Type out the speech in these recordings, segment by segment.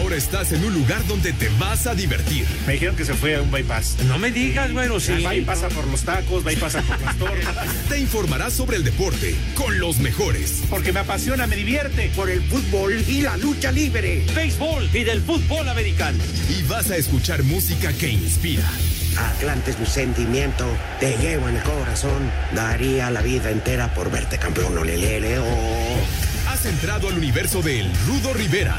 Ahora estás en un lugar donde te vas a divertir. Me dijeron que se fue a un bypass. No me digas, bueno, sí. Va y pasa por los tacos, va y pasa por las tortas. Te informarás sobre el deporte con los mejores. Porque me apasiona, me divierte. Por el fútbol y la lucha libre. Béisbol y del fútbol americano. Y vas a escuchar música que inspira. Atlante es mi sentimiento, te llevo en el corazón. Daría la vida entera por verte campeón, olelele, oh. Has entrado al universo de El Rudo Rivera,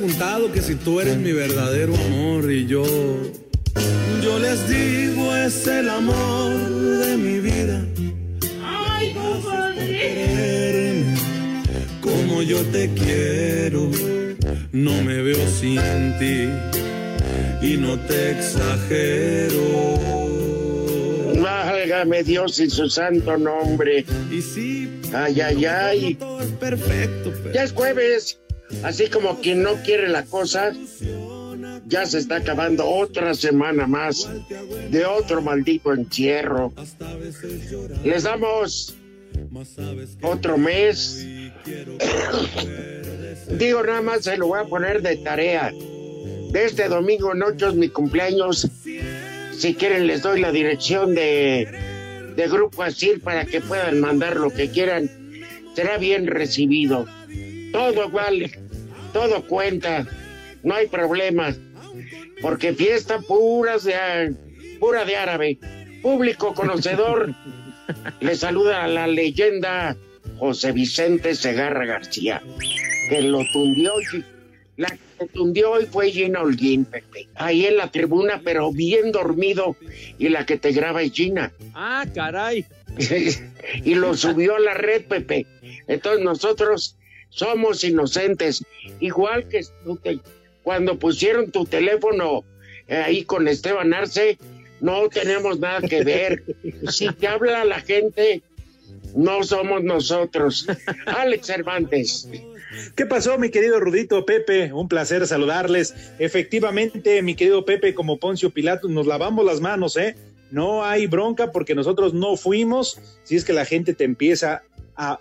Preguntado que si tú eres mi verdadero amor y yo, yo les digo es el amor de mi vida. Ay, Quererme Como yo te quiero, no me veo sin ti y no te exagero. Válgame Dios y su santo nombre. Y sí, Ay, ay, ay. todo es perfecto, pero Ya es jueves. Así como quien no quiere la cosa, ya se está acabando otra semana más de otro maldito encierro. Les damos otro mes. Digo, nada más se lo voy a poner de tarea. De este domingo en ocho es mi cumpleaños. Si quieren les doy la dirección de, de Grupo Asil para que puedan mandar lo que quieran. Será bien recibido. Todo vale, todo cuenta, no hay problema. Porque fiesta puras de, pura de árabe. Público conocedor. Le saluda a la leyenda José Vicente Segarra García, que lo tundió. La que tundió hoy fue Gina Holguín, Pepe. Ahí en la tribuna, pero bien dormido. Y la que te graba es Gina. Ah, caray. y lo subió a la red, Pepe. Entonces nosotros somos inocentes. Igual que cuando pusieron tu teléfono eh, ahí con Esteban Arce, no tenemos nada que ver. Si te habla la gente, no somos nosotros. Alex Cervantes. ¿Qué pasó, mi querido Rudito Pepe? Un placer saludarles. Efectivamente, mi querido Pepe, como Poncio Pilato, nos lavamos las manos, ¿eh? No hay bronca porque nosotros no fuimos. Si es que la gente te empieza a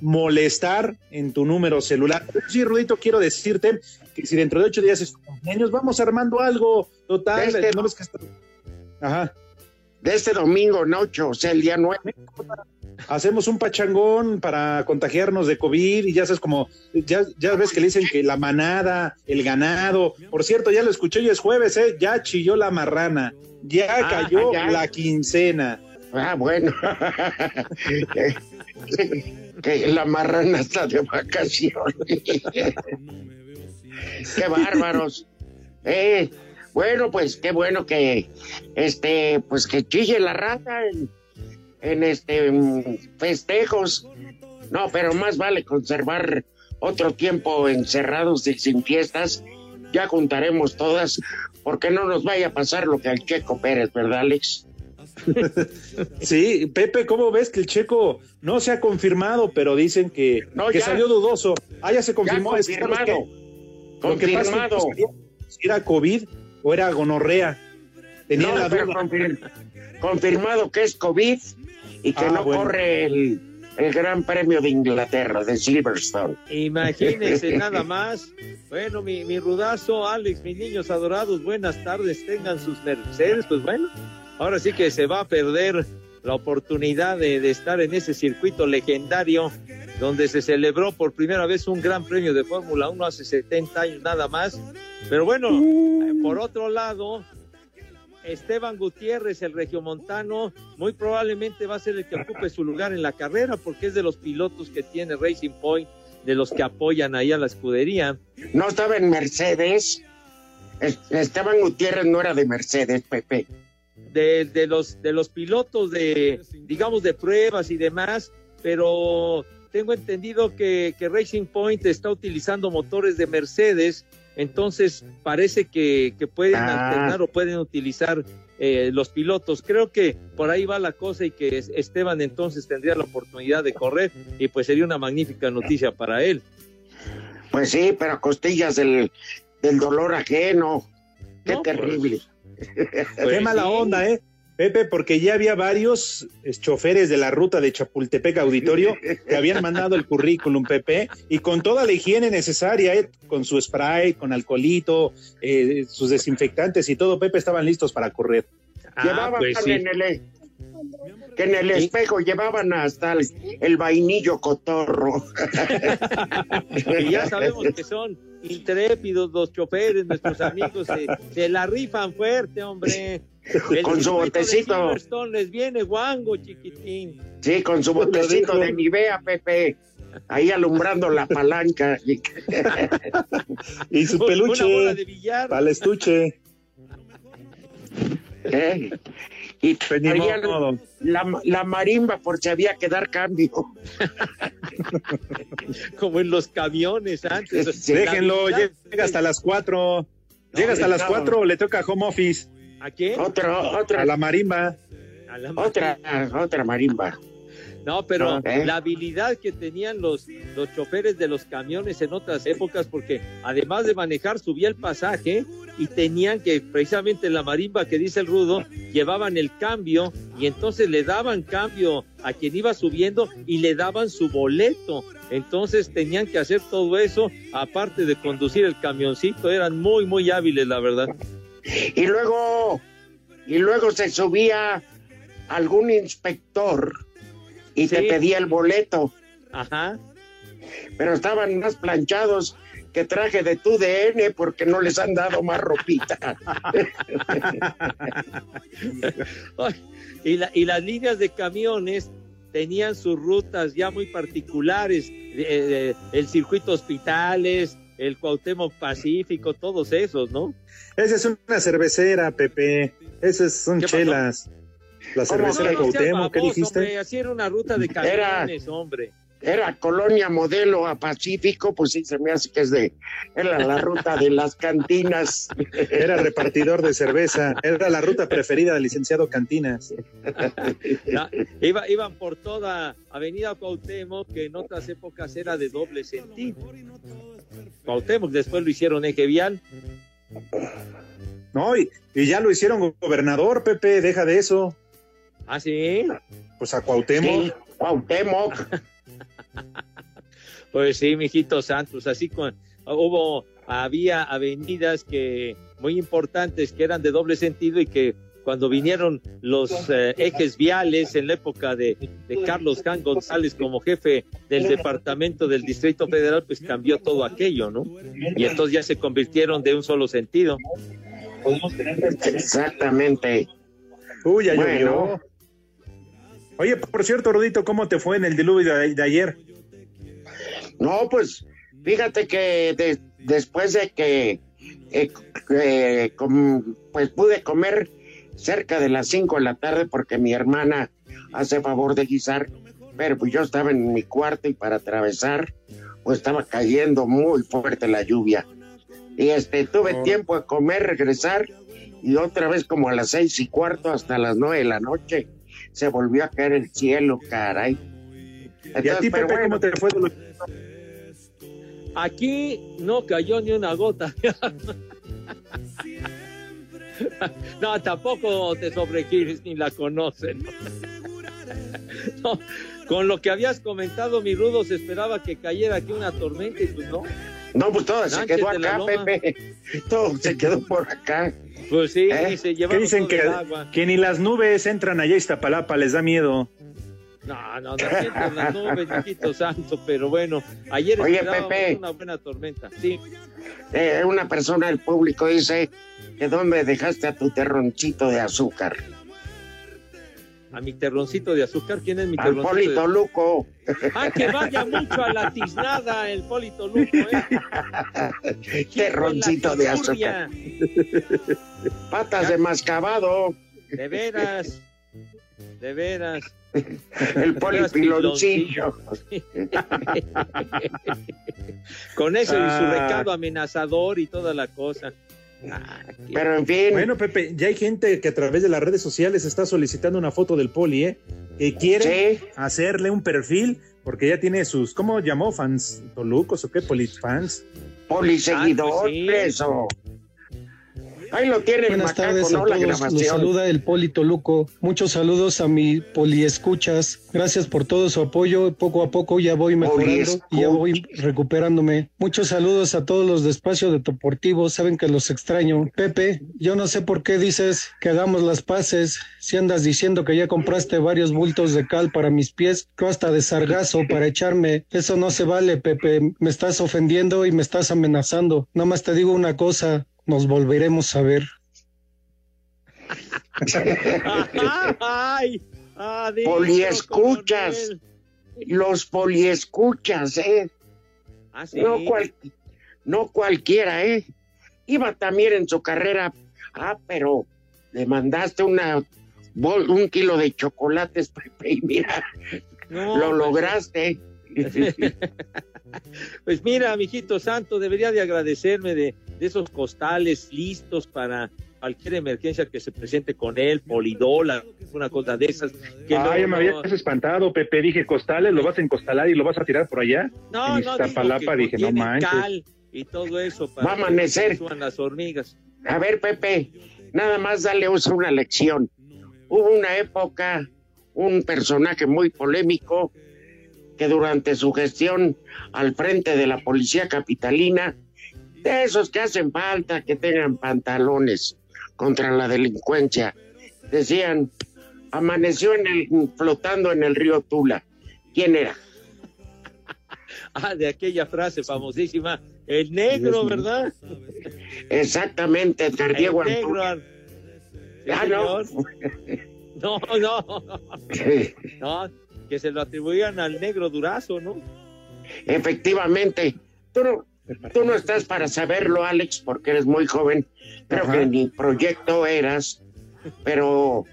molestar en tu número celular. Sí, Rudito, quiero decirte que si dentro de ocho días es tu cumpleaños, vamos armando algo total. Este- no ves que está- Ajá. De este domingo, Nocho, o sea, el día 9. hacemos un pachangón para contagiarnos de COVID y ya sabes como, ya, ya ves que le dicen que la manada, el ganado, por cierto, ya lo escuché, hoy es jueves, ¿eh? ya chilló la marrana, ya Ah, cayó ya. la quincena. Ah, bueno. que la marrana está de vacaciones. qué bárbaros. Eh, bueno, pues qué bueno que este, pues que chille la rata en, en este festejos. No, pero más vale conservar otro tiempo encerrados y sin fiestas. Ya juntaremos todas, porque no nos vaya a pasar lo que al Checo Pérez, ¿verdad, Alex? Sí, Pepe, ¿cómo ves que el checo no se ha confirmado, pero dicen que, No, que ya. salió dudoso? Ah, ya se Ya confirmó. es que, ¿sabes confirmado. Lo que pasa es que Confirmado. no sabía si era COVID o era gonorrea. Tenía No, la duda. confir- confirmado que es COVID y que Ah, no bueno. corre el, el Gran Premio de Inglaterra, de Silverstone. Imagínense nada más. Bueno, mi, mi rudazo, Alex, mis niños adorados, buenas tardes, tengan sus mercedes, pues bueno, ahora sí que se va a perder la oportunidad de, de estar en ese circuito legendario donde se celebró por primera vez un gran premio de Fórmula 1 hace 70 años nada más. Pero bueno, eh, por otro lado, Esteban Gutiérrez, el regiomontano, muy probablemente va a ser el que ocupe su lugar en la carrera porque es de los pilotos que tiene Racing Point, de los que apoyan ahí a la escudería. No estaba en Mercedes. Es- Esteban Gutiérrez no era de Mercedes, Pepe. De, de los de los pilotos de digamos de pruebas y demás, pero tengo entendido que, que Racing Point está utilizando motores de Mercedes, entonces parece que, que pueden Ah. alternar o pueden utilizar eh, los pilotos. Creo que por ahí va la cosa y que es- Esteban entonces tendría la oportunidad de correr y pues sería una magnífica noticia para él. Pues sí, pero costillas del, del dolor ajeno. Qué No, pues, terrible. Qué Pues mala sí. onda, ¿eh? Pepe, porque ya había varios choferes de la ruta de Chapultepec Auditorio que habían mandado el currículum, Pepe, y con toda la higiene necesaria, ¿eh? con su spray, con alcoholito, eh, sus desinfectantes y todo, Pepe, estaban listos para correr. Ah, llevaban pues sí. En el, que en el Sí. espejo llevaban hasta el, el vainillo cotorro. Y ya sabemos que son intrépidos los choferes, nuestros amigos, se, se la rifan fuerte, hombre. El Con su de botecito. Les viene guango, chiquitín. Sí, con su botecito de Nivea, Pepe. Ahí alumbrando la palanca. Y su Una bola peluche de billar. para el estuche. ¿eh? Y modo. la, la marimba por si había que dar cambio. como en los camiones antes. Sí, Déjenlo, llega hasta las cuatro. Llega hasta las no. cuatro, le toca home office ¿A quién? Otra, a otra, la marimba. A la otra, otra marimba. No, pero ¿Eh? la habilidad que tenían los, los choferes de los camiones en otras épocas, porque además de manejar, subía el pasaje y tenían que, precisamente en la marimba que dice el rudo, llevaban el cambio y entonces le daban cambio a quien iba subiendo y le daban su boleto. Entonces tenían que hacer todo eso, aparte de conducir el camioncito, eran muy, muy hábiles, la verdad. Y luego, y luego se subía algún inspector y te pedía el boleto, Ajá. pero estaban más planchados que traje de tu DN porque no les han dado más ropita. Y, la- y las líneas de camiones tenían sus rutas ya muy particulares, eh, eh, el circuito hospitales, el Cuauhtémoc Pacífico, todos esos, ¿no? Esa es una cervecera, Pepe. Esas son ¿Qué pasó? La ¿Cómo cervecera Cuauhtémoc, ¿qué dijiste? hombre, así era una ruta de camiones, hombre. Era colonia modelo a Pacífico, pues sí, se me hace que es de, era la ruta de las cantinas. Era repartidor de cerveza. Era la ruta preferida del licenciado Cantinas. La- iba- iban por toda Avenida Cuauhtémoc, que en otras épocas era de doble sentido. Cuauhtémoc, después lo hicieron eje vial. No, y, y ya lo hicieron gobernador, Pepe. Deja de eso. ¿Ah, sí? Pues a Cuauhtémoc. Sí, Cuauhtémoc. Pues sí, mijito Santos, así con hubo había avenidas que muy importantes que eran de doble sentido y que cuando vinieron los eh, ejes viales en la época de, de Carlos Jan González como jefe del departamento del Distrito Federal, pues cambió todo aquello, ¿no? Y entonces ya se convirtieron de un solo sentido. Exactamente. Uy, ya Bueno. llovió. Oye, por cierto, Rudito, ¿cómo te fue en el diluvio de, de ayer? No, pues fíjate que de- después de que eh, eh, com- pues pude comer cerca de las 5 de la tarde porque mi hermana hace favor de guisar, pero pues yo estaba en mi cuarto y para atravesar pues estaba cayendo muy fuerte la lluvia. Y este tuve Oh. tiempo de comer, regresar y otra vez como a las seis y cuarto hasta las nueve de la noche se volvió a caer el cielo, caray. ¿Y a Entonces, ti, pero Pepe, bueno, cómo te fue? Aquí no cayó ni una gota. No, tampoco te sobregires ni la conocen. No, con lo que habías comentado, mi rudo, se esperaba que cayera aquí una tormenta y pues no. No, pues todo se quedó acá. Pepe. Todo se quedó por acá. Pues sí, ¿Eh? se ¿Qué dicen que, agua. que ni las nubes entran allá a Iztapalapa, les da miedo. No, no, no siento las nubes, mijito santo, pero bueno, ayer Oye, Pepe. una buena tormenta. Sí, Eh, una persona del público dice que dónde dejaste a tu terroncito de azúcar. A mi terroncito de azúcar. ¿Quién es mi Al terroncito? Polito de... Luco. Ah, que vaya mucho a la tiznada el Polito Luco, ¿eh? Terroncito de azúcar. Patas de mascabado. De veras, de veras. El polipiloncillo. Con eso y su Ah. recado amenazador y toda la cosa. Pero en fin, Bueno, Pepe, ya hay gente que a través de las redes sociales está solicitando una foto del poli, ¿eh? Que quiere sí, hacerle un perfil porque ya tiene sus, ¿cómo llamó? ¿Fans tolucos o qué? ¿Polifans? poliseguidores. Ah, o- Ahí lo tiene Buenas macaco, tardes ¿no? a La todos. Los saluda el Polito Luco. Muchos saludos a mi poliescuchas. Gracias por todo su apoyo. Poco a poco ya voy mejorando y ya voy recuperándome. Muchos saludos a todos los de Espacio Deportivo. Saben que los extraño. Pepe, yo no sé por qué dices que hagamos las paces. Si andas diciendo que ya compraste varios bultos de cal para mis pies, hasta de sargazo para echarme. Eso no se vale, Pepe. Me estás ofendiendo y me estás amenazando. Nada más te digo una cosa. Nos volveremos a ver. Ay, dijo, Poliescuchas. coronel. Los poliescuchas, ¿eh? Ah, sí. No, cual, no cualquiera, ¿eh? Iba también en su carrera. Ah, pero le mandaste una bol- un kilo de chocolates, Pepe, y mira, No, lo pues, lograste. Pues mira, mijito santo, debería de agradecerme de, de esos costales listos para cualquier emergencia que se presente con él, polidola, una cosa de esas. Que Ah, no, ya me no, habías espantado, Pepe. Dije, costales, ¿lo vas a encostalar y lo vas a tirar por allá? no, en no, Iztapalapa, dije, no manches. cal y todo eso para Va a amanecer. que suban las hormigas. A ver, Pepe, nada más dale uso una lección. Hubo una época, un personaje muy polémico que durante su gestión al frente de la policía capitalina, de esos que hacen falta que tengan pantalones contra la delincuencia, decían, amaneció en el, flotando en el río Tula. ¿Quién era? Ah, de aquella frase famosísima, el negro, ¿verdad? Exactamente, Edgar El negro. Sí, Ah, no. No, no, no, que se lo atribuían al negro durazo, ¿no? Efectivamente. Tú no, tú no estás para saberlo, Alex, porque eres muy joven. Creo Ajá. que ni proyecto eras, pero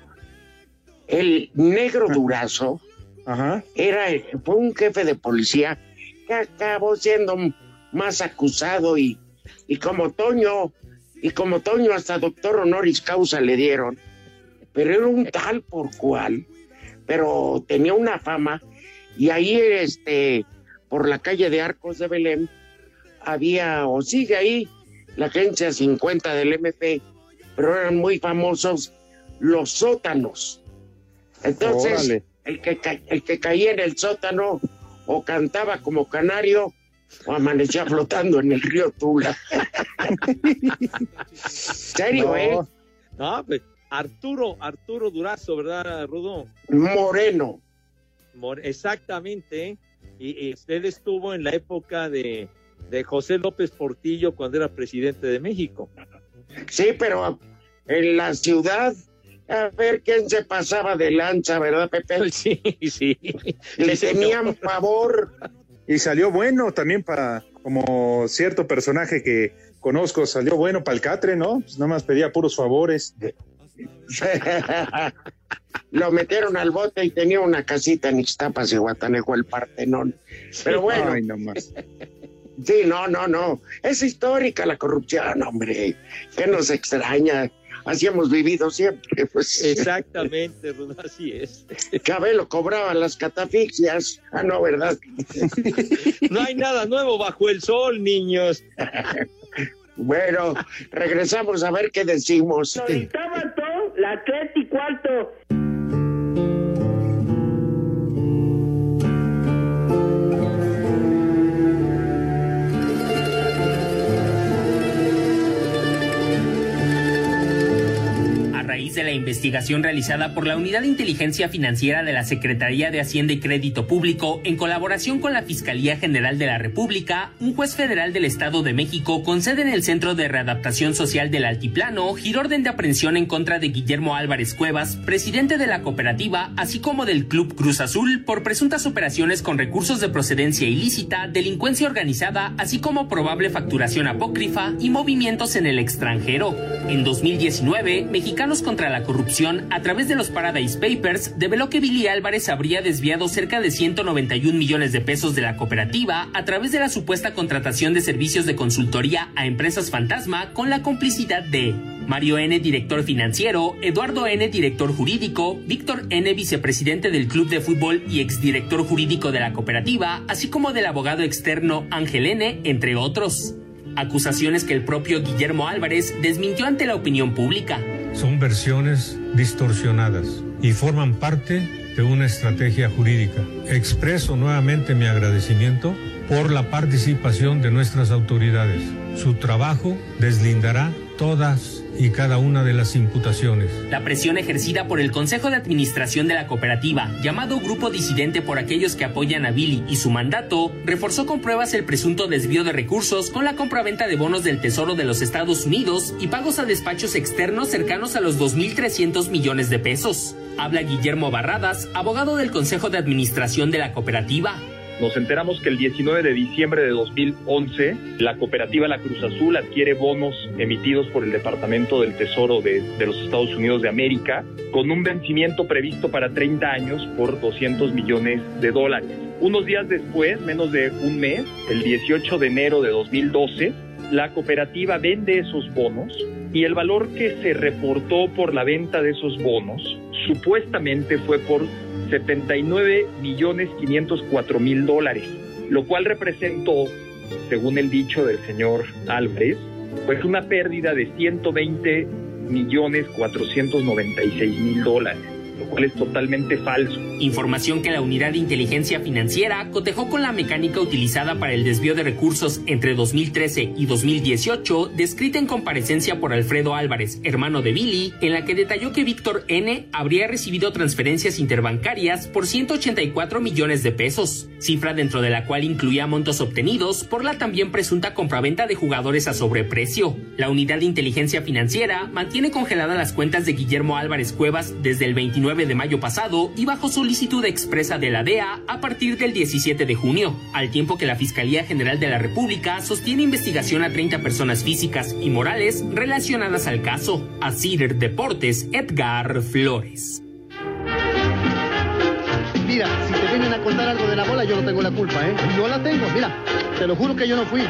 el negro durazo Ajá. era, fue un jefe de policía que acabó siendo más acusado y, y como Toño, y como Toño hasta doctor honoris causa le dieron, pero era un tal por cual, pero tenía una fama y ahí este por la calle de Arcos de Belén había o sigue ahí la agencia 50 del MP, pero eran muy famosos los sótanos. Entonces, Órale. el que, el que caía en el sótano o cantaba como canario o amanecía flotando en el río Tula. Serio, ¿eh? No, pues Arturo, Arturo Durazo, ¿verdad, Rudo? Moreno. Mor- Exactamente. ¿eh? Y, y él estuvo en la época de, de José López Portillo cuando era presidente de México. Sí, pero en la ciudad, a ver quién se pasaba de lanza, ¿verdad, Pepe? Sí, sí. Le Sí, tenían señor. favor. Y salió bueno también para, como cierto personaje que conozco, salió bueno para el Catre, ¿no? Pues nada más pedía puros favores. Lo metieron al bote y tenía una casita en Ixtapas y Guatanejo, el Partenón. Pero bueno, Ay, no más. Sí, no, no, no. Es histórica la corrupción, hombre. ¿Qué nos extraña? Así hemos vivido siempre. Pues Exactamente, Rudo, así es. Chabelo cobraba las catafixias. Ah, no, ¿verdad? No hay nada nuevo bajo el sol, niños. Bueno, regresamos a ver qué decimos. la tres y cuarto. Investigación realizada por la Unidad de Inteligencia Financiera de la Secretaría de Hacienda y Crédito Público, en colaboración con la Fiscalía General de la República, un juez federal del Estado de México, con sede en el Centro de Readaptación Social del Altiplano, giró orden de aprehensión en contra de Guillermo Álvarez Cuevas, presidente de la cooperativa, así como del Club Cruz Azul, por presuntas operaciones con recursos de procedencia ilícita, delincuencia organizada, así como probable facturación apócrifa y movimientos en el extranjero. En 2019, Mexicanos contra la Corrupción, a través de los Paradise Papers, develó que Billy Álvarez habría desviado cerca de 191 millones de pesos de la cooperativa a través de la supuesta contratación de servicios de consultoría a empresas fantasma con la complicidad de Mario N., director financiero, Eduardo N., director jurídico, Víctor N., vicepresidente del Club de Fútbol y exdirector jurídico de la cooperativa, así como del abogado externo Ángel N., entre otros. Acusaciones que el propio Guillermo Álvarez desmintió ante la opinión pública. Son versiones distorsionadas y forman parte de una estrategia jurídica. Expreso nuevamente mi agradecimiento por la participación de nuestras autoridades. Su trabajo deslindará todas y cada una de las imputaciones. La presión ejercida por el Consejo de Administración de la cooperativa, llamado Grupo Disidente por aquellos que apoyan a Billy y su mandato, reforzó con pruebas el presunto desvío de recursos con la compraventa de bonos del Tesoro de los Estados Unidos y pagos a despachos externos cercanos a los 2.300 millones de pesos. Habla Guillermo Barradas, abogado del Consejo de Administración de la cooperativa. Nos enteramos que el 19 de diciembre de 2011 la cooperativa La Cruz Azul adquiere bonos emitidos por el Departamento del Tesoro de, de, los Estados Unidos de América con un vencimiento previsto para 30 años por 200 millones de dólares. Unos días después, menos de un mes, el 18 de enero de 2012, la cooperativa vende esos bonos y el valor que se reportó por la venta de esos bonos supuestamente fue por 79 millones 504 mil dólares, lo cual representó, según el dicho del señor Álvarez, pues una pérdida de 120 millones 496 mil dólares lo cual es totalmente falso. Información que la Unidad de Inteligencia Financiera cotejó con la mecánica utilizada para el desvío de recursos entre 2013 y 2018, descrita en comparecencia por Alfredo Álvarez, hermano de Billy, en la que detalló que Víctor N. habría recibido transferencias interbancarias por 184 millones de pesos, cifra dentro de la cual incluía montos obtenidos por la también presunta compraventa de jugadores a sobreprecio. La Unidad de Inteligencia Financiera mantiene congeladas las cuentas de Guillermo Álvarez Cuevas desde el 29 de mayo pasado y bajo solicitud expresa de la DEA a partir del 17 de junio, al tiempo que la Fiscalía General de la República sostiene investigación a 30 personas físicas y morales relacionadas al caso. Asir Deportes, Edgar Flores. Mira, si te vienen a contar algo de la bola, yo no tengo la culpa, ¿eh? Yo la tengo, mira, te lo juro que yo no fui.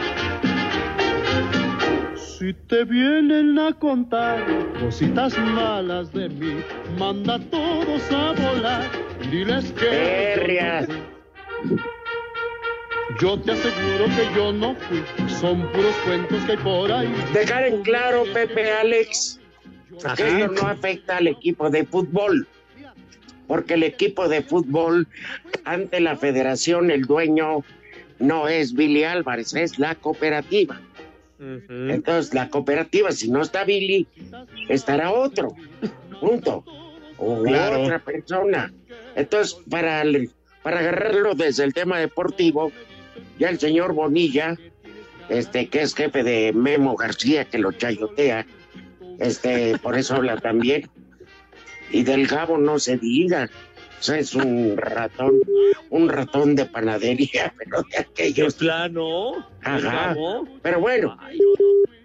Si te vienen a contar cositas malas de mí, manda a todos a volar. Diles que. Yo te aseguro que yo no fui, son puros cuentos que hay por ahí. Dejar en claro, Pepe Alex, que esto no afecta al equipo de fútbol, porque el equipo de fútbol, ante la federación, el dueño no es Billy Álvarez, es la cooperativa. Entonces, la cooperativa, si no está Billy, estará otro. Punto. O claro. otra persona. Entonces, para, para agarrarlo desde el tema deportivo, ya el señor Bonilla, este, que es jefe de Memo García, que lo chayotea, este, por eso habla también. Y del Gabo no se diga. O sea, es un ratón, un ratón de panadería, pero de aquellos. plano? Ajá. Pero bueno,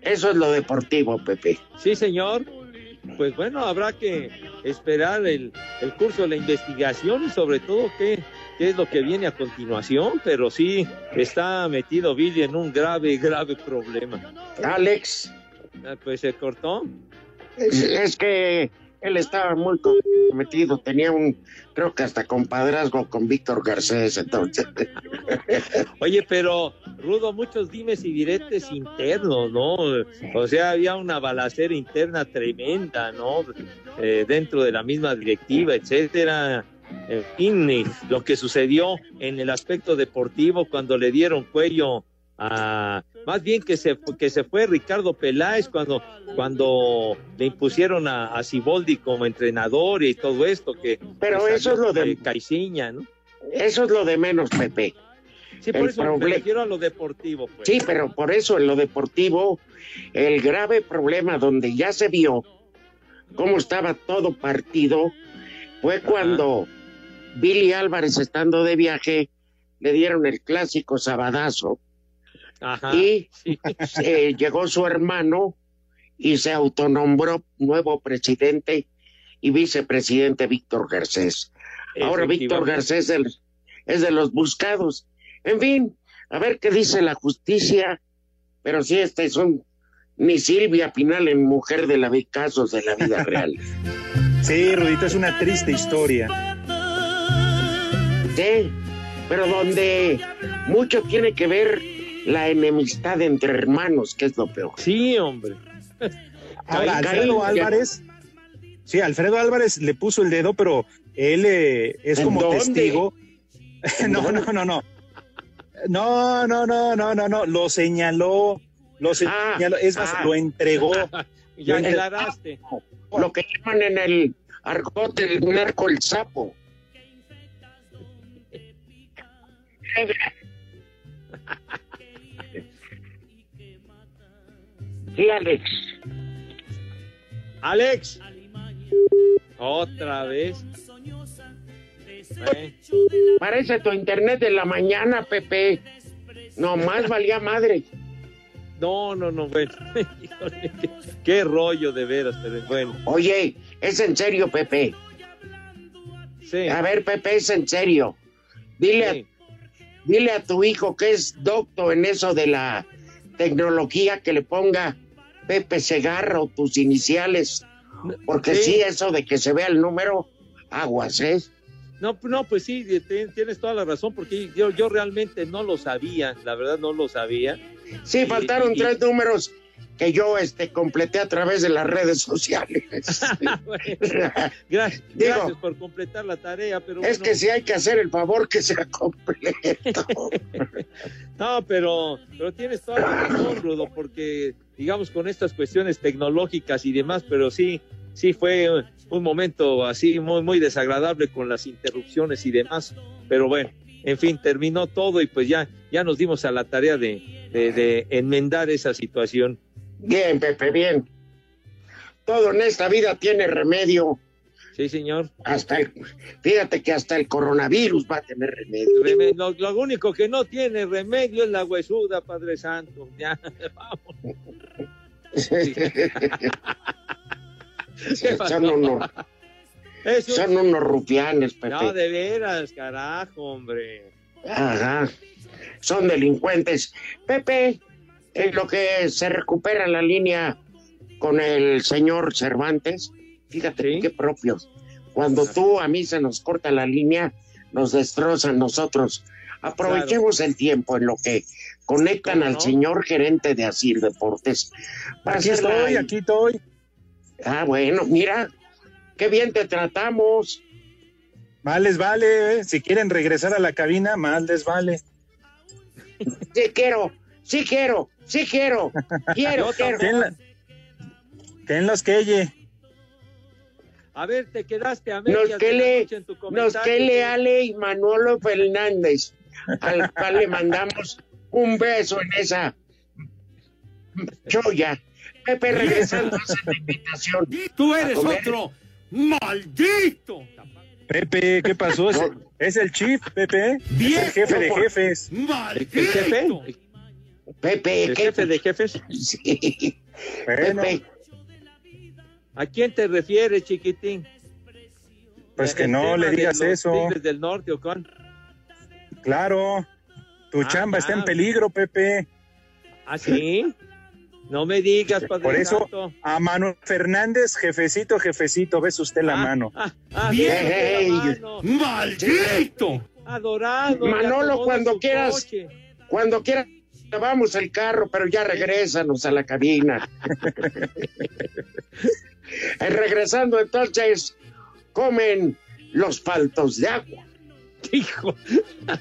eso es lo deportivo, Pepe. Sí, señor. Pues bueno, habrá que esperar el, el curso de la investigación y sobre todo qué, qué es lo que viene a continuación, pero sí está metido Billy en un grave, grave problema. Alex. Ah, Pues se cortó. Es, es que él estaba muy comprometido, tenía un, creo que hasta compadrazgo con Víctor Garcés, entonces. Oye, pero Rudo, muchos dimes y diretes internos, ¿no? O sea, había una balacera interna tremenda, ¿no? Eh, dentro de la misma directiva, etcétera. En fin, lo que sucedió en el aspecto deportivo cuando le dieron cuello a más bien que se, que se fue Ricardo Peláez cuando, cuando le impusieron a, a Siboldi como entrenador y todo esto que Pero que eso es lo de- Caiciña, ¿no? Eso es lo de menos, Pepe. Sí, por El eso me refiero a lo deportivo, pues. Sí, pero por eso en lo deportivo, el grave problema donde ya se vio cómo estaba todo partido fue cuando Billy Álvarez, estando de viaje, le dieron el clásico sabadazo Ajá. y eh, llegó su hermano y se autonombró nuevo presidente y vicepresidente Víctor Garcés. Ahora Víctor. Garcés es, el- es de los buscados. En fin, a ver qué dice la justicia, pero si este es un ni Silvia Pinal en mujer de la casos de la vida real. Sí, Rudito, es una triste historia. Sí, pero donde mucho tiene que ver la enemistad entre hermanos, que es lo peor. Sí, hombre. Ahora, Alfredo Álvarez, sí, Alfredo Álvarez le puso el dedo, pero él eh, es ¿En como dónde? testigo. no, no, no, no. No, no, no, no, no, no. Lo señaló, lo señaló, es más, ah. lo entregó. Ya Lo que llaman en el argot el narco el sapo. Sí, Alex. Alex. Otra vez. Eh, Parece tu internet de la mañana, Pepe. No más valía madre. No, no, no, bueno. Qué rollo de veras, pero bueno. Oye, es en serio, Pepe. Sí. A ver, Pepe, es en serio. Dile, a- dile a tu hijo que es docto en eso de la tecnología que le ponga Pepe Segarra o tus iniciales. Porque Sí. sí, eso de que se vea el número, aguas, ¿eh? No, no, pues sí, te- tienes toda la razón, porque yo, yo realmente no lo sabía, la verdad no lo sabía. Sí, Y- faltaron y- tres números que yo este, completé a través de las redes sociales. Gracias, Digo, gracias por completar la tarea, pero es bueno. que si hay que hacer el favor que sea completo. No, pero, pero tienes toda la razón, Rudo, porque digamos con estas cuestiones tecnológicas y demás, pero sí, sí fue un momento así muy, muy desagradable con las interrupciones y demás, pero bueno, en fin, terminó todo y pues ya, ya nos dimos a la tarea de, de, de enmendar esa situación. Bien, Pepe, bien. Todo en esta vida tiene remedio. Sí, señor. Hasta el, fíjate que hasta el coronavirus va a tener remedio. Reme- Lo, lo único que no tiene remedio es la huesuda, Padre Santo. Ya, vamos. Son unos, Eso- son unos rufianes, Pepe. No, de veras, carajo, hombre. Ajá. Son delincuentes. Pepe, en lo que se recupera la línea con el señor Cervantes, fíjate qué propios. Cuando tú a mí se nos corta la línea, nos destrozan nosotros. Aprovechemos el tiempo en lo que conectan ¿Cómo al no? señor gerente de Asir Deportes. Aquí estoy, aquí estoy. Ah, bueno, mira, qué bien te tratamos. Más les vale, ¿eh? si quieren regresar a la cabina, más les vale. Sí quiero, sí quiero, sí quiero, quiero, quiero. ¿Quién, la- quién los queye? A ver, te quedaste a Nos medias de la quele, noche en tu nos comentario. quele Ale y Manolo Fernández, al cual le mandamos un beso en esa choya. Pepe, regresando a esa invitación. Tú eres otro maldito. Pepe, ¿qué pasó? Es, es el chief, Pepe. Es el jefe de jefes. ¿El jefe? Pepe, ¿El ¿qué- jefe de jefes? Sí. Bueno, Pepe, ¿A quién te refieres, chiquitín? pues que ¿El no le de digas los eso. Del Norte o con? Claro. Tu Ah, chamba está en ya. peligro, Pepe. ¿Ah, sí? No me digas, Padre Por eso, Santo. a Manuel Fernández, jefecito, jefecito, ves usted la mano. Ah, Bien. la mano. ¡Maldito! Adorado. Manolo, cuando quieras. coche. cuando quieras, lavamos el carro, pero ya regrésanos a la cabina. Eh, Regresando entonces, comen los paltos de agua. Hijo.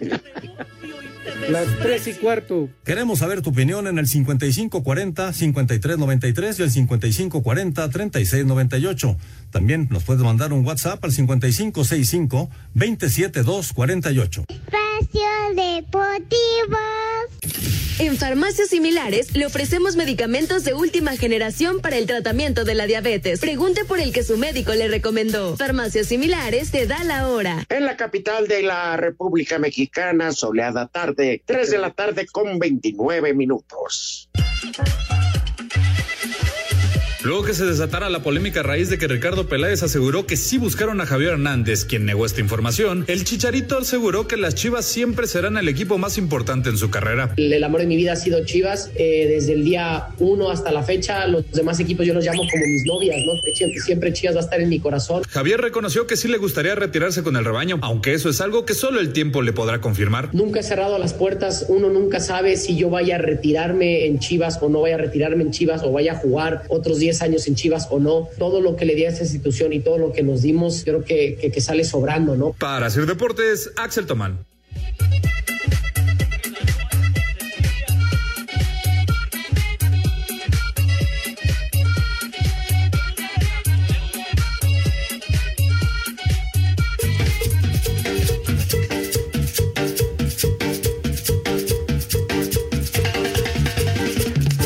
Las tres y cuarto. Queremos saber tu opinión en el 5540-5393 y el 5540-3698. También nos puedes mandar un WhatsApp al 5565-27248. Espacio Deportivo. En farmacias similares le ofrecemos medicamentos de última generación para el tratamiento de la diabetes. Pregunte por el que su médico le recomendó. Farmacias similares te da la hora. En la capital de la República Mexicana, soleada tarde, 3 de la tarde con 29 minutos. Luego que se desatara la polémica a raíz de que Ricardo Peláez aseguró que sí buscaron a Javier Hernández, quien negó esta información, el Chicharito aseguró que las Chivas siempre serán el equipo más importante en su carrera. El amor de mi vida ha sido Chivas eh, desde el día uno hasta la fecha. Los demás equipos yo los llamo como mis novias, ¿no? Siempre, siempre Chivas va a estar en mi corazón. Javier reconoció que sí le gustaría retirarse con el rebaño, aunque eso es algo que solo el tiempo le podrá confirmar. Nunca he cerrado las puertas. Uno nunca sabe si yo vaya a retirarme en Chivas o no vaya a retirarme en Chivas o vaya a jugar otros 10 años en Chivas o no, todo lo que le di a esta institución y todo lo que nos dimos, creo que, que, que sale sobrando, ¿no? Para hacer deportes, Axel Tomán.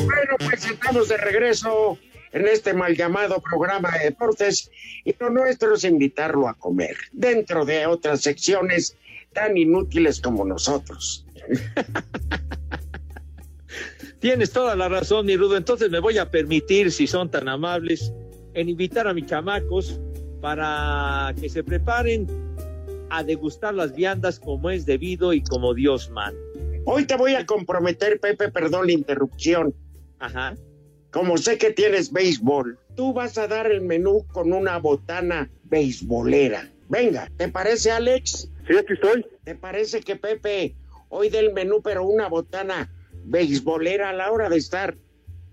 Bueno, pues estamos de regreso en este mal llamado programa de deportes y lo nuestro es invitarlo a comer dentro de otras secciones tan inútiles como nosotros. Tienes toda la razón, mi Rudo. Entonces me voy a permitir, si son tan amables, en invitar a mis chamacos para que se preparen a degustar las viandas como es debido y como Dios manda. Hoy te voy a comprometer, Pepe, perdón la interrupción. Ajá. Como sé que tienes béisbol, tú vas a dar el menú con una botana beisbolera. Venga, ¿te parece, Alex? Sí, aquí estoy. ¿Te parece que Pepe hoy dé el menú, pero una botana beisbolera a la hora de estar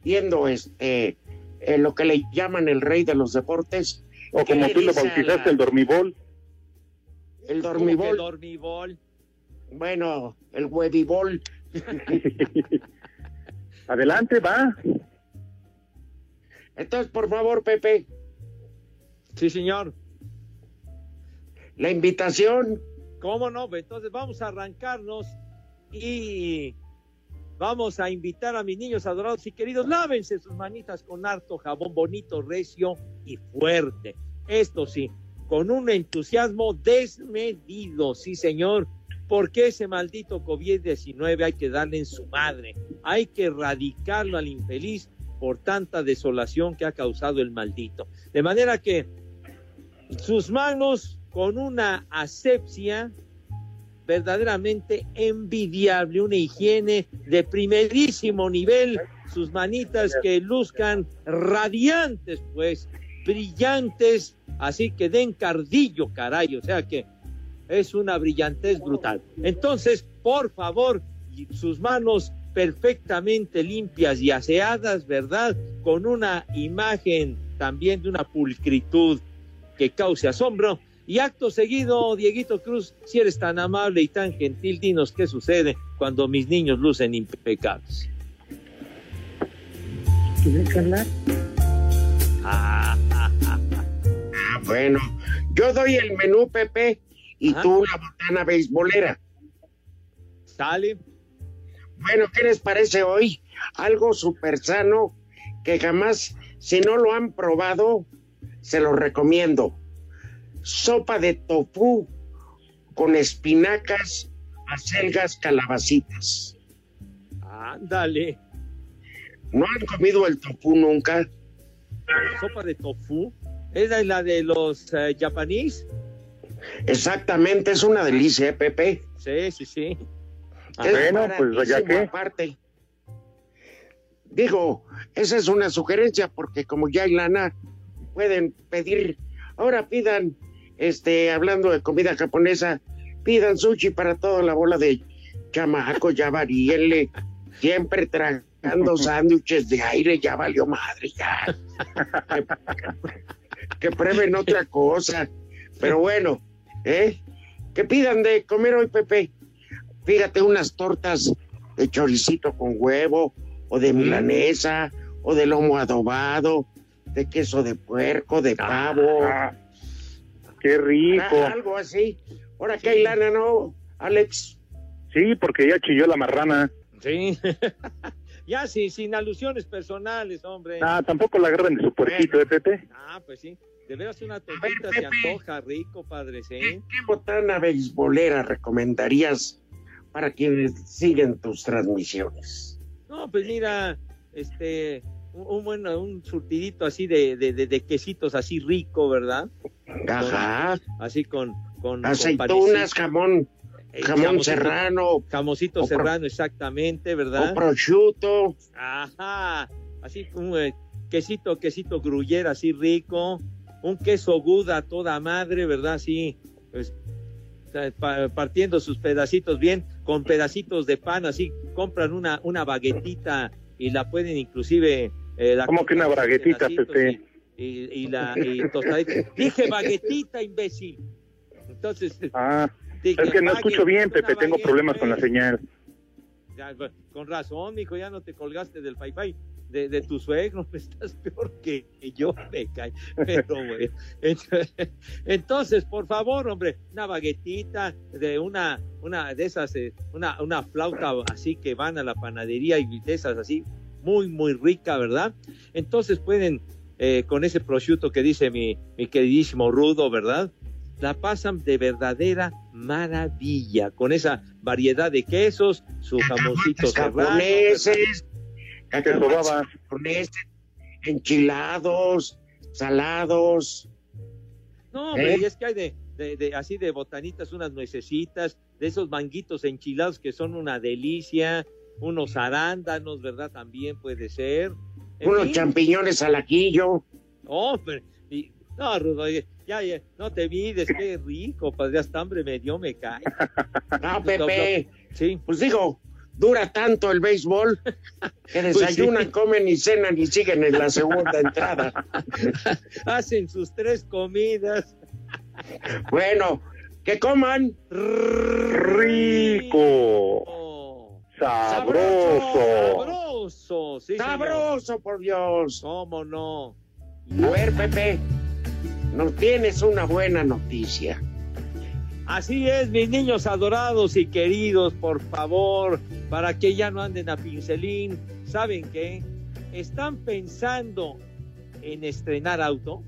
viendo este eh, lo que le llaman el rey de los deportes? O ¿Qué como tú lo bautizaste, la- el dormibol. El ¿Cómo que dormibol. dormibol? Bueno, el huevibol. Adelante, va. Entonces, por favor, Pepe, Sí, señor. la invitación. ¿Cómo no? Entonces vamos a arrancarnos y vamos a invitar a mis niños adorados y queridos, lávense sus manitas con harto jabón bonito, recio y fuerte. Esto sí, con un entusiasmo desmedido, sí señor, porque ese maldito COVID-19 hay que darle en su madre, hay que erradicarlo al infeliz por tanta desolación que ha causado el maldito. De manera que sus manos con una asepsia verdaderamente envidiable, una higiene de primerísimo nivel, sus manitas que luzcan radiantes, pues, brillantes, así que den cardillo, caray, o sea que es una brillantez brutal. Entonces, por favor, sus manos perfectamente limpias y aseadas, ¿verdad? Con una imagen también de una pulcritud que cause asombro. Y acto seguido, Dieguito Cruz, si eres tan amable y tan gentil, dinos qué sucede cuando mis niños lucen impecables. Ah, ah, ah, ah. Ah, bueno, yo doy el menú, Pepe, y Ajá. tú la botana beisbolera. ¿Sale? Bueno, ¿qué les parece hoy? Algo súper sano que jamás, si no lo han probado, se lo recomiendo. Sopa de tofu con espinacas, acelgas, calabacitas. Ándale. ¿No han comido el tofu nunca? La sopa de tofu. ¿Esa es la de los eh, japonés? Exactamente, es una delicia, ¿eh, Pepe. Sí, sí, sí. Bueno, pues, ¿ya baratísimo qué? aparte. Digo, esa es una sugerencia porque como ya hay lana, pueden pedir, ahora pidan, este, hablando de comida japonesa, pidan sushi para toda la bola de chamaco, ya varíenle, siempre tragando sándwiches de aire, ya valió madre, ya. que, que prueben otra cosa. Pero bueno, ¿eh? que pidan de comer hoy, Pepe. Fíjate, unas tortas de choricito con huevo, o de milanesa, o de lomo adobado, de queso de puerco, de pavo. Ah, qué rico. Ah, algo así. Ahora que hay lana, ¿no, Alex? Sí, porque ya chilló la marrana. Sí. ya sí, sin alusiones personales, hombre. Ah, tampoco la agarran de su puerquito, ¿eh, Pepe? Ah, pues sí. De veras una tortita se antoja rico, padre, ¿sí? ¿Qué botana beisbolera recomendarías para quienes siguen tus transmisiones? No, pues mira, este, un, un buen, un surtidito así de, de, de, de quesitos así rico, ¿verdad? Ajá. Con- así con, con Aceitunas, con jamón, Eh, jamón serrano, Jamoncito pro- serrano, exactamente, ¿verdad? o prosciutto. Ajá, así un eh, quesito, quesito gruyere así rico, un queso guda a toda madre, ¿verdad? Así, pues, pa- partiendo sus pedacitos bien, con pedacitos de pan, así, compran una, una baguetita y la pueden inclusive... eh, la ¿Cómo que una pedacitos Pepe? Y, y- y la y tostadita. Dije baguetita, imbécil. Entonces, Ah, dije, es que no escucho bien, Pepe, tengo problemas con la señal. ya, con razón, mijo, ya no te colgaste del fai de, de tu suegro, estás peor que yo, me cae. Pero, entonces, por favor, hombre, una baguetita de una, una de esas, eh, una, una flauta así que van a la panadería y de esas así, muy, muy rica, ¿verdad? Entonces pueden, eh, con ese prosciutto que dice mi, mi queridísimo Rudo, ¿verdad? La pasan de verdadera maravilla, con esa variedad de quesos, su jamoncito serrano. japoneses, Japoneses, enchilados, salados. No, hombre, ¿Eh? y es que hay de, de- de- así de botanitas, unas nuecesitas, de esos manguitos enchilados que son una delicia, unos arándanos, ¿verdad? También puede ser. En unos fin. champiñones al ajillo. Hombre, y- no, Rudo, oye, ya, ya, no te mides, qué rico, padre, hasta hambre me dio, me cae. No, Pepe, Sí. pues digo, dura tanto el béisbol que Pues desayunan, sí. comen y cenan y siguen en la segunda entrada. Hacen sus tres comidas. Bueno, que coman Rico. Sabroso. Sabroso, sí, sabroso, por Dios. ¿Cómo no? A ver, Pepe, nos tienes una buena noticia. Así es, mis niños adorados y queridos, por favor, para que ya no anden a pincelín. ¿Saben qué? ¿Están pensando en estrenar auto?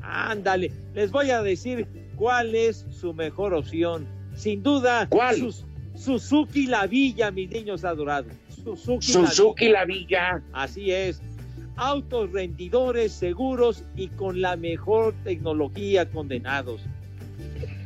Ándale, les voy a decir cuál es su mejor opción. Sin duda, ¿Cuál? Sus- Suzuki La Villa, mis niños adorados. Suzuki, Suzuki La La Villa. Así es. Autos rendidores, seguros y con la mejor tecnología condenados.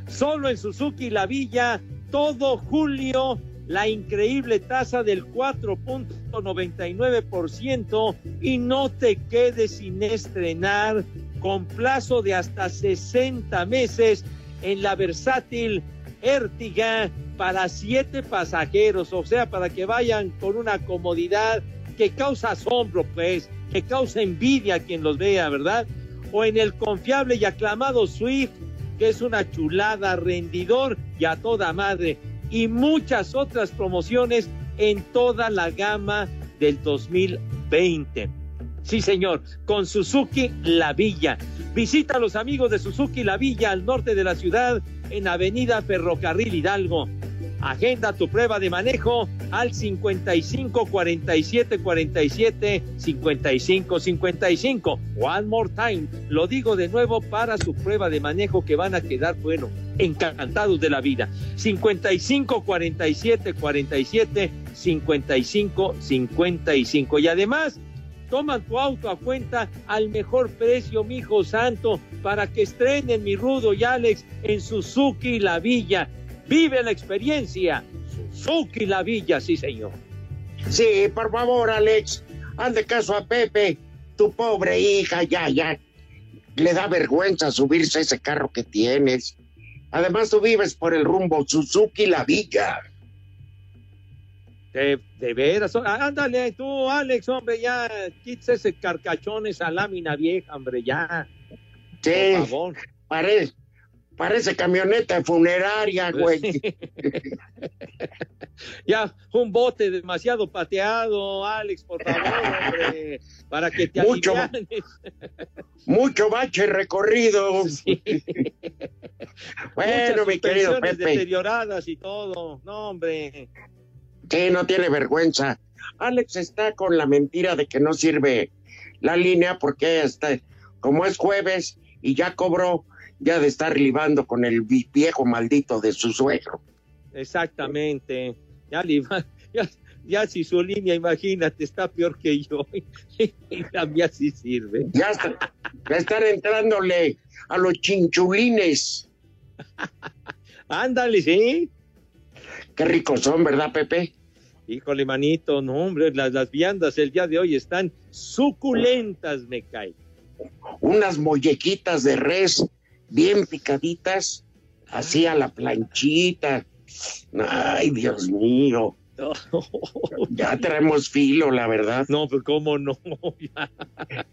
Solo en Suzuki La Villa, todo julio, la increíble tasa del 4.99% y no te quedes sin estrenar con plazo de hasta 60 meses en la versátil Ertiga para siete pasajeros, o sea, para que vayan con una comodidad que causa asombro, pues, que causa envidia a quien los vea, ¿verdad? O en el confiable y aclamado Swift, que es una chulada, rendidor y a toda madre, y muchas otras promociones en toda la gama del 2020. Sí, señor, con Suzuki La Villa. Visita a los amigos de Suzuki La Villa al norte de la ciudad en Avenida Ferrocarril Hidalgo. Agenda tu prueba de manejo al 55 47 47 55 55. One more time. Lo digo de nuevo para su prueba de manejo que van a quedar, bueno, encantados de la vida. 55 47 47 55 55. Y además, toman tu auto a cuenta al mejor precio, mijo santo, para que estrenen mi Rudo y Alex en Suzuki La Villa. Vive la experiencia. Suzuki La Villa, sí, señor. Sí, por favor, Alex, hazle caso a Pepe. Tu pobre hija, ya, ya. Le da vergüenza subirse a ese carro que tienes. Además, tú vives por el rumbo Suzuki La Villa. De, de veras, Ah, ándale tú, Alex, hombre, ya quítese ese carcachón, esa lámina vieja, hombre, ya. Sí, Por favor. pare- Parece camioneta funeraria, güey. ya, un bote demasiado pateado, Alex, por favor, hombre, para que te Mucho. alivianes. Mucho bache recorrido. bueno, Muchas mi querido Pepe. deterioradas y todo. No, hombre. Sí, no tiene vergüenza. Alex está con la mentira de que no sirve la línea porque está, como es jueves y ya cobró, ya de estar libando con el vi- viejo maldito de su suegro. Exactamente. Ya, ya, ya si su línea, imagínate, está peor que yo. y la mía sí sirve. Ya está, ya están entrándole a los chinchulines. Ándale, sí. Qué ricos son, ¿verdad, Pepe? Híjole, manito, no, hombre, las, las viandas el día de hoy están suculentas, me cae. Unas mollequitas de res bien picaditas, así a la planchita. Ay, Dios mío. Ya traemos filo, la verdad. No, pues cómo no. Ya,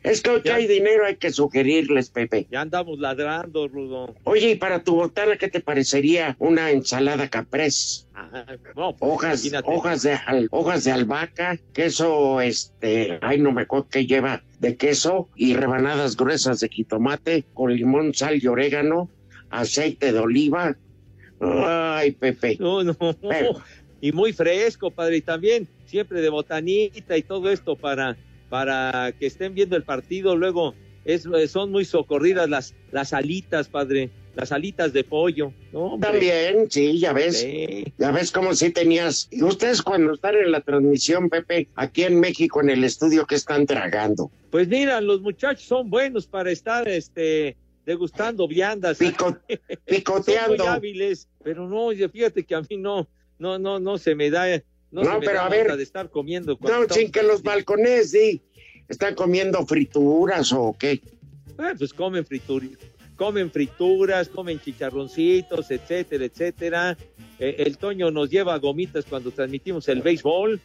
Es que hoy que hay dinero hay que sugerirles, Pepe. ya andamos ladrando, Rudo. Oye, y para tu botana, ¿qué te parecería una ensalada caprés? Ajá, no, pues, Hojas, imagínate. hojas de al- hojas de albahaca, queso, este, ay, no me acuerdo qué lleva de queso y rebanadas gruesas de jitomate con limón, sal y orégano, aceite de oliva. Ay, Pepe. No, no. Pero- Y muy fresco, padre, y también siempre de botanita y todo esto para, para que estén viendo el partido. Luego es, son muy socorridas las, las alitas, padre, las alitas de pollo. No. También, sí, ya ves. Sí. Ya ves cómo sí tenías. Y ustedes cuando están en la transmisión, Pepe, aquí en México, en el estudio, que están tragando? Pues mira, los muchachos son buenos para estar este degustando viandas. Pico- picoteando. Son muy hábiles, pero no, oye, fíjate que a mí no, no, no, no se me da, no, No, se me pero da a ver. onda de estar comiendo. cuando No, sin que los balcones, sí. ¿Están comiendo frituras o qué? Ah, pues comen frituras, comen frituras, comen chicharroncitos, etcétera, etcétera. Eh, el Toño nos lleva gomitas cuando transmitimos el béisbol,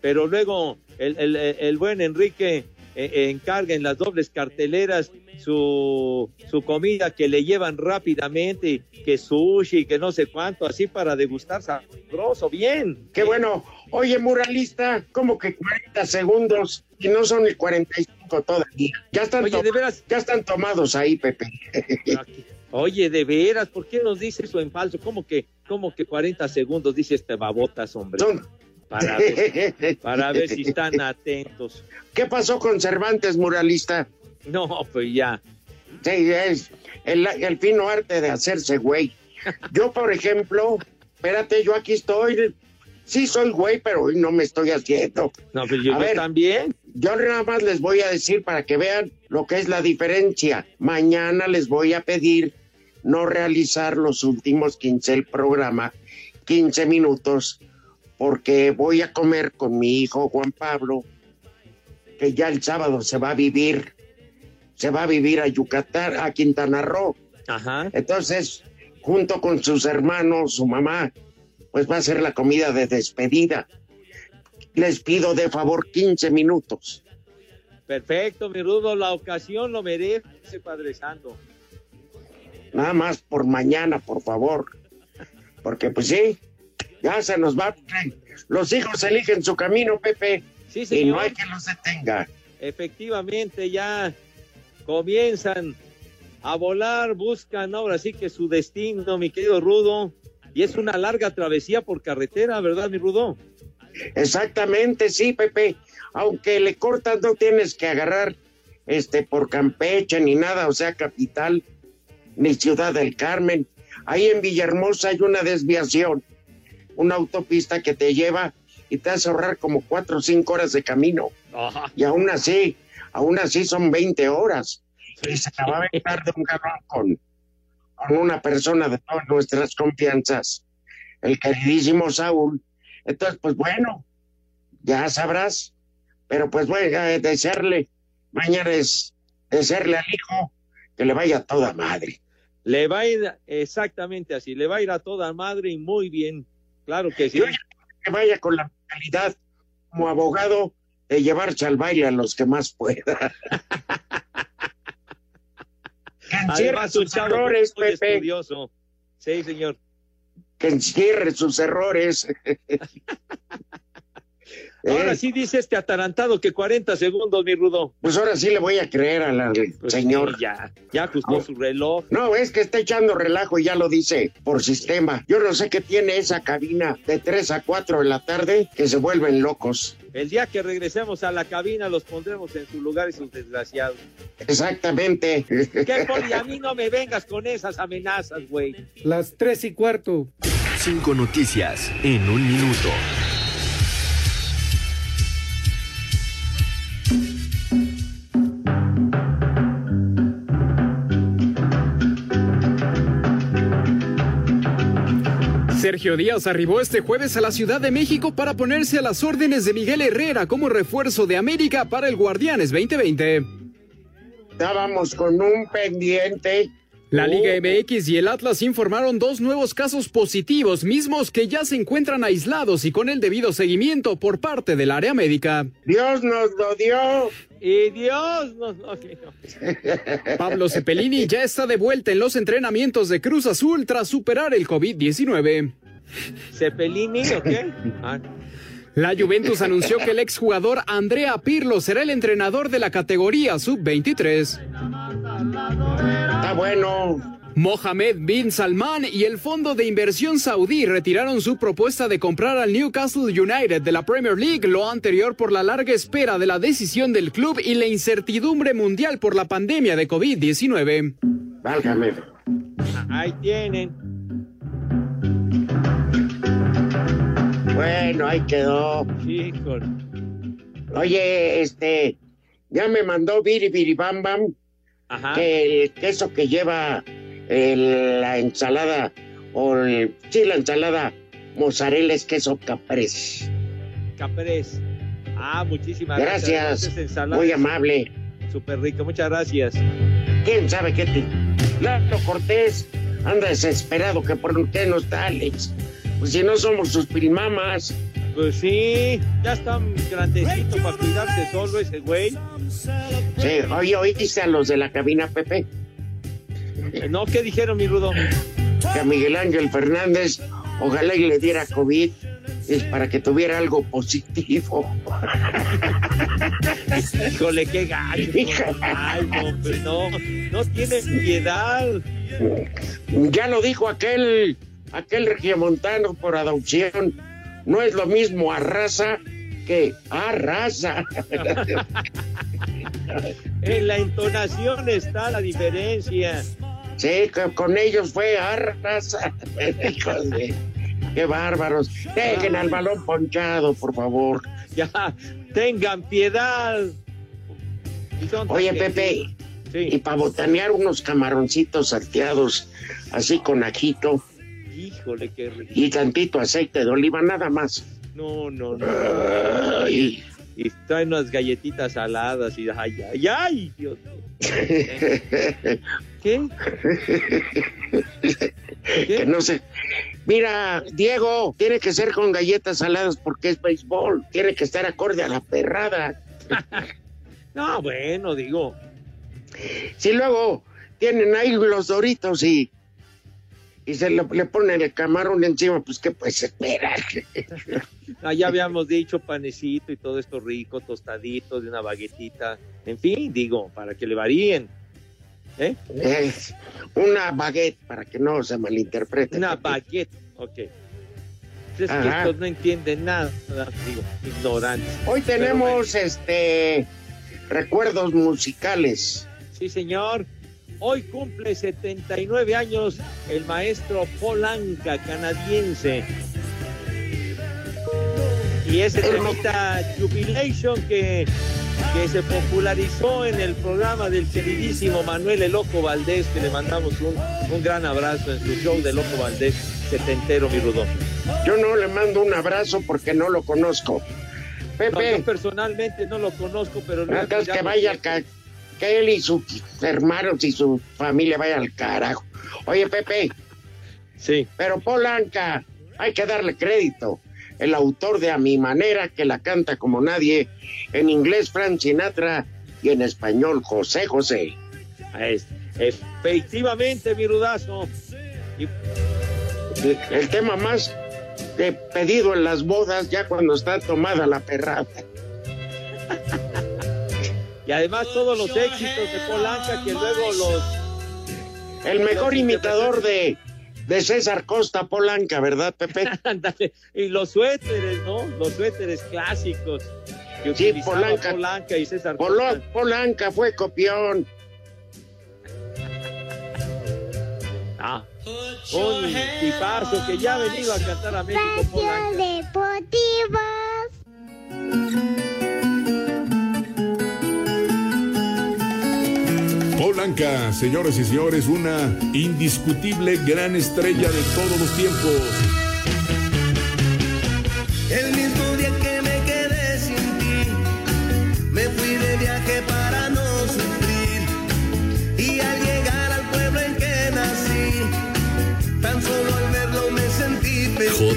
pero luego el, el- el buen Enrique eh, eh, encarga en las dobles carteleras su, su comida que le llevan rápidamente, que sushi, que no sé cuánto, así para degustar sabroso, bien. Qué bueno. Oye, muralista, como que 40 segundos y no son ni 45 todavía. Ya están, Oye, to- de veras. ya están tomados ahí, Pepe. Oye, de veras, ¿por qué nos dice eso en falso? ¿Cómo que, cómo que 40 segundos dice este babotas, hombre? Para ver, para ver si están atentos. ¿Qué pasó con Cervantes, muralista? No, pues ya. Sí, es el, el fino arte de hacerse güey. Yo, por ejemplo, espérate, yo aquí estoy. Sí soy güey, pero hoy no me estoy haciendo. No, pero yo, A yo ver. también. Yo nada más les voy a decir para que vean lo que es la diferencia. Mañana les voy a pedir no realizar los últimos 15 del programa, 15 minutos, porque voy a comer con mi hijo Juan Pablo, que ya el sábado se va a vivir, se va a vivir a Yucatán, a Quintana Roo. Ajá. Entonces, junto con sus hermanos, su mamá, pues va a ser la comida de despedida. Les pido de favor 15 minutos. Perfecto, mi rudo, la ocasión lo merece, Padre Santo. Nada más por mañana, por favor. Porque pues sí, ya se nos va. Los hijos eligen su camino, Pepe. Sí, Y no hay que los detenga. Efectivamente, ya comienzan a volar, buscan ahora sí que su destino, mi querido Rudo. Y es una larga travesía por carretera, ¿verdad, mi Rudo? Exactamente, sí, Pepe. Aunque le cortas, no tienes que agarrar este por Campeche ni nada, o sea, capital, ni Ciudad del Carmen. Ahí en Villahermosa hay una desviación, una autopista que te lleva y te hace ahorrar como cuatro o cinco horas de camino. Y aún así, aún así son 20 horas. Y se la va a aventar de un cabrón con, con una persona de todas nuestras confianzas, el queridísimo Saúl. Entonces, pues bueno, ya sabrás. Pero pues voy a desearle, mañana es desearle al hijo que le vaya a toda madre. Le va a ir exactamente así, le va a ir a toda madre y muy bien. Claro que sí. Yo ya que vaya con la mentalidad como abogado de llevarse al baile a los que más pueda. que encierre sus chavo errores, Pepe. estudioso. Sí, señor. Que encierre sus errores. Ahora Eh, sí dice este atarantado que 40 segundos, mi rudo. Pues ahora sí le voy a creer al al Pues señor. sí, ya, ya ajustó su reloj. No, es que está echando relajo y ya lo dice por sistema. Yo no sé qué tiene esa cabina de 3 a 4 de la tarde que se vuelven locos. El día que regresemos a la cabina los pondremos en su lugar y sus desgraciados. Exactamente. ¿Qué, Poli? A mí no me vengas con esas amenazas, güey. Las tres y cuarto. Cinco noticias en un minuto. Sergio Díaz arribó este jueves a la Ciudad de México para ponerse a las órdenes de Miguel Herrera como refuerzo de América para el Guardianes 2020. Estábamos con un pendiente. La Liga MX y el Atlas informaron dos nuevos casos positivos, mismos que ya se encuentran aislados y con el debido seguimiento por parte del área médica. Dios nos lo dio. Y Dios nos lo dio. Pablo Cepelini ya está de vuelta en los entrenamientos de Cruz Azul tras superar el COVID-19. ¿Cepelini o qué? Ah, La Juventus anunció que el exjugador Andrea Pirlo será el entrenador de la categoría sub-23. Está bueno. Mohamed bin Salman y el fondo de inversión saudí retiraron su propuesta de comprar al Newcastle United de la Premier League, lo anterior por la larga espera de la decisión del club y la incertidumbre mundial por la pandemia de COVID-19. Válgame. ahí tienen. Bueno, ahí quedó. Híjole. Oye, este, ya me mandó Biri Biri Bam Bam Ajá. que el queso que lleva el- la ensalada, o el, sí, la ensalada mozzarella es queso caprese. Caprés. Ah, muchísimas Gracias, gracias. Ensalada muy amable. Súper rico, muchas gracias. ¿Quién sabe qué te... Lalo Cortés anda desesperado que por qué no está Alex. Pues si no somos sus primamas. Pues sí, ya está grandecito para cuidarse solo ese güey. Sí, oye, oíste a los de la cabina, Pepe, No, ¿qué dijeron, mi rudo? que a Miguel Ángel Fernández ojalá y le diera COVID es para que tuviera algo positivo. Híjole, qué gacho. Ay, no, pues no, no tiene piedad. Ya lo dijo aquel, aquel regiomontano por adopción. No es lo mismo arrasa que arrasa. En la entonación está la diferencia. Sí, con ellos fue de- Qué bárbaros. Dejen al balón ponchado, por favor. Ya, tengan piedad. Oye. Pepe, Sí. y para botanear unos camaroncitos salteados, así con ajito Híjole, qué rico. y tantito aceite de oliva, nada más. No, no, no. Ay. Y trae unas galletitas saladas y ay, ay, ay, Dios mío. ¿Qué? que no sé. Mira, Diego, tiene que ser con galletas saladas porque es béisbol. Tiene que estar acorde a la perrada. No, bueno, digo. Si luego tienen ahí los doritos y, y se le, le ponen el camarón encima, pues qué puedes esperar. Ah, ya habíamos dicho panecito y todo esto rico, tostadito, de una baguetita. En fin, digo, para que le varíen. ¿Eh? Es una baguette para que no se malinterprete. Una baguette, ok. Es que estos no entienden nada, digo, ignorantes. Hoy tenemos este recuerdos musicales. Sí, señor. Hoy cumple 79 años el maestro Polanca, canadiense. Y ese temita Jubilation que, que se popularizó en el programa del queridísimo Manuel El Loco Valdés, que le mandamos un, un gran abrazo en su show de Loco Valdés, setentero, mi Rudolf. Yo no le mando un abrazo porque no lo conozco. No, Pepe, yo personalmente no lo conozco, pero lo he Acá es que vaya ca- que él y sus hermanos y su familia vayan al carajo. Oye, Pepe. Sí. Pero Polanca, hay que darle crédito. El autor de A mi manera, que la canta como nadie, en inglés Frank Sinatra y en español José José. Es, Efectivamente, mi rudazo. Y- El tema más de pedido en las bodas ya cuando está tomada la perrada. Y además todos los éxitos de Polanca que luego los... El mejor imitador de, de César Costa Polanca, ¿verdad, Pepe? Y los suéteres, ¿no? Los suéteres clásicos que Sí, Polanca. Polanca y César Polo- Costa. Polanca fue copión. Ah, un tipazo que ya ha venido a cantar a México, Polanca. Deportivo. Polanca, señores y señores, una indiscutible gran estrella de todos los tiempos. El mismo día que me quedé sin ti, me fui de viaje para no sufrir. Y al llegar al pueblo en que nací, tan solo al verlo me sentí feliz. J,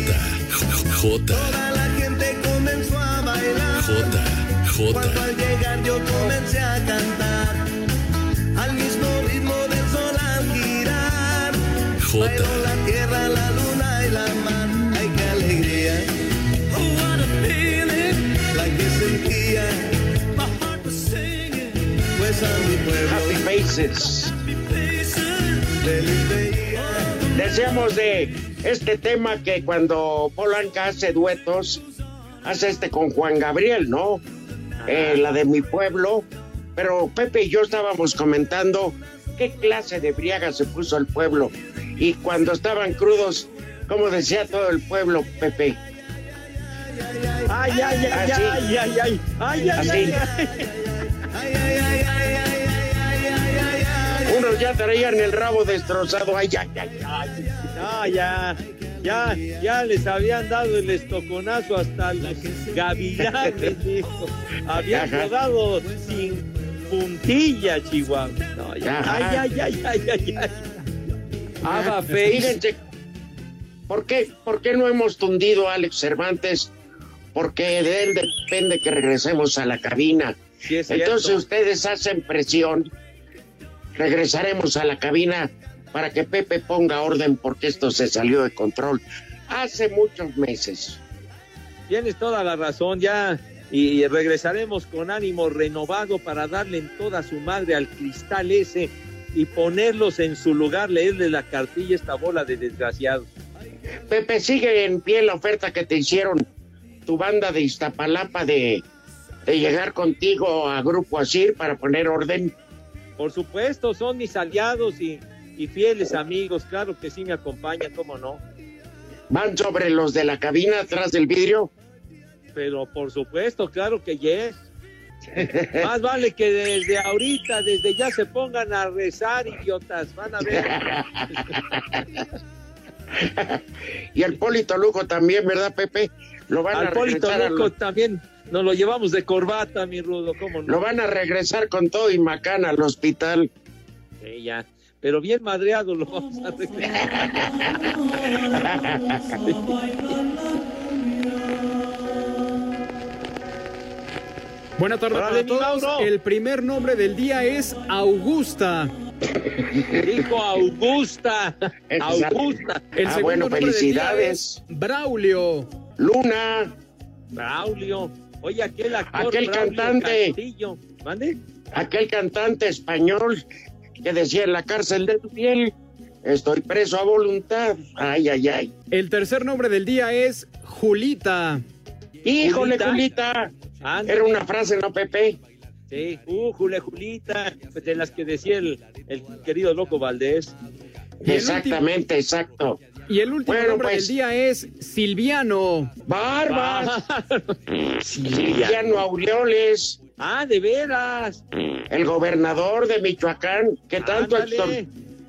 J, Toda la gente comenzó a bailar. J, Cuando J. al llegar yo comencé a cantar, J. Bailó la tierra, la luna y la mar. Ay, qué alegría. Oh, what a feeling. La que sentía. My heart was singing. Pues a mi pueblo. Happy Faces. Feliz. Decíamos de este tema que cuando Polanca hace duetos, hace este con Juan Gabriel, ¿no? Eh, la de mi pueblo. Pero Pepe y yo estábamos comentando qué clase de briaga se puso el pueblo. Y cuando estaban crudos, como decía todo el pueblo, Pepe. Ay, ay, ay, ay, Así. ay, ay, ay, ay, ay, Así. ay. Unos ya traían el rabo destrozado. Ay, ay, ay, ay. No, ya, ya, ya les habían dado el estoconazo hasta los gavilanes. Habían Ajá. rodado sin puntilla, Chihuahua. No, ya, ay, ay, ay, ay, ay, ay. Ava Face. ¿por qué, ¿por qué no hemos tundido a Alex Cervantes? Porque de él depende que regresemos a la cabina. Sí, Entonces ustedes hacen presión. Regresaremos a la cabina para que Pepe ponga orden porque esto se salió de control hace muchos meses. Tienes toda la razón, ya. Y regresaremos con ánimo renovado para darle en toda su madre al cristal ese y ponerlos en su lugar, leerle la cartilla a esta bola de desgraciados. Pepe, sigue en pie la oferta que te hicieron tu banda de Iztapalapa de, de llegar contigo a Grupo Asir para poner orden. Por supuesto, son mis aliados y, y fieles amigos, claro que sí me acompañan, cómo no. Van sobre los de la cabina atrás del vidrio. Pero por supuesto, claro que yes. Más vale que desde ahorita, desde ya se pongan a rezar, idiotas, van a ver. y el Polito Lujo también, ¿verdad, Pepe? Lo van a Al Polito regresar a Loco lo- también nos lo llevamos de corbata, mi rudo, cómo no. Lo van a regresar con todo y macana al hospital. Sí, ya. Pero bien madreado lo vamos a Buenas tardes Órale, para mi todos. Mauro. El primer nombre del día es Augusta. Dijo Augusta. Augusta. El Ah, segundo bueno, nombre del día felicidades. es Braulio. Luna, Braulio. Oye, aquel actor. Aquel Braulio cantante. Castillo. ¿Mande? aquel cantante español que decía en la cárcel de tu piel, estoy preso a voluntad. Ay, ay, ay. El tercer nombre del día es Julita. Híjole, Julita. Era una frase, ¿no, Pepe? Sí, uh, Jule, Julita, pues, de las que decía el, el querido loco Valdés. Exactamente, exacto. Y el último Bueno, nombre pues. del día es Silviano. Barbas. Silviano. Aureoles, Ah, de veras. el gobernador de Michoacán, que tanto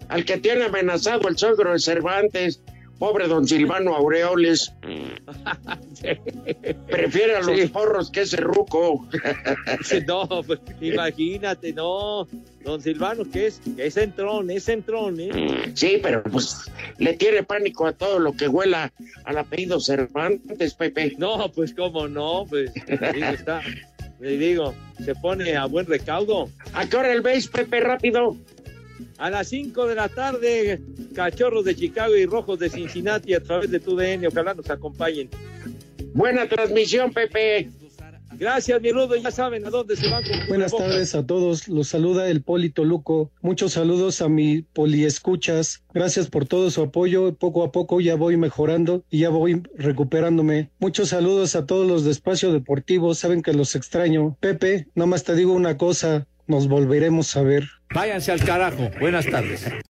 al que tiene amenazado el suegro de Cervantes, pobre don Silvano Aureoles, prefiere a los Sí. porros que ese ruco. No, pues, imagínate, no. Don Silvano, que es? Es entrón, es entrón, ¿eh? Sí, pero pues le tiene pánico a todo lo que huela al apellido Cervantes, Pepe. No, pues cómo no, pues digo, está, le digo, se pone a buen recaudo. ¿A qué hora el veis, Pepe, rápido? A las 5 de la tarde, Cachorros de Chicago y Rojos de Cincinnati a través de tu DN. Ojalá nos acompañen. Buena transmisión, Pepe. Gracias, mi Rudo. Ya saben a dónde se van. Con Buenas tardes a todos. Los saluda el Polito Luco. Muchos saludos a mi poliescuchas. Gracias por todo su apoyo. Poco a poco ya voy mejorando y ya voy recuperándome. Muchos saludos a todos los de Espacio Deportivo. Saben que los extraño. Pepe, nomás te digo una cosa. Nos volveremos a ver. Váyanse al carajo. Buenas tardes.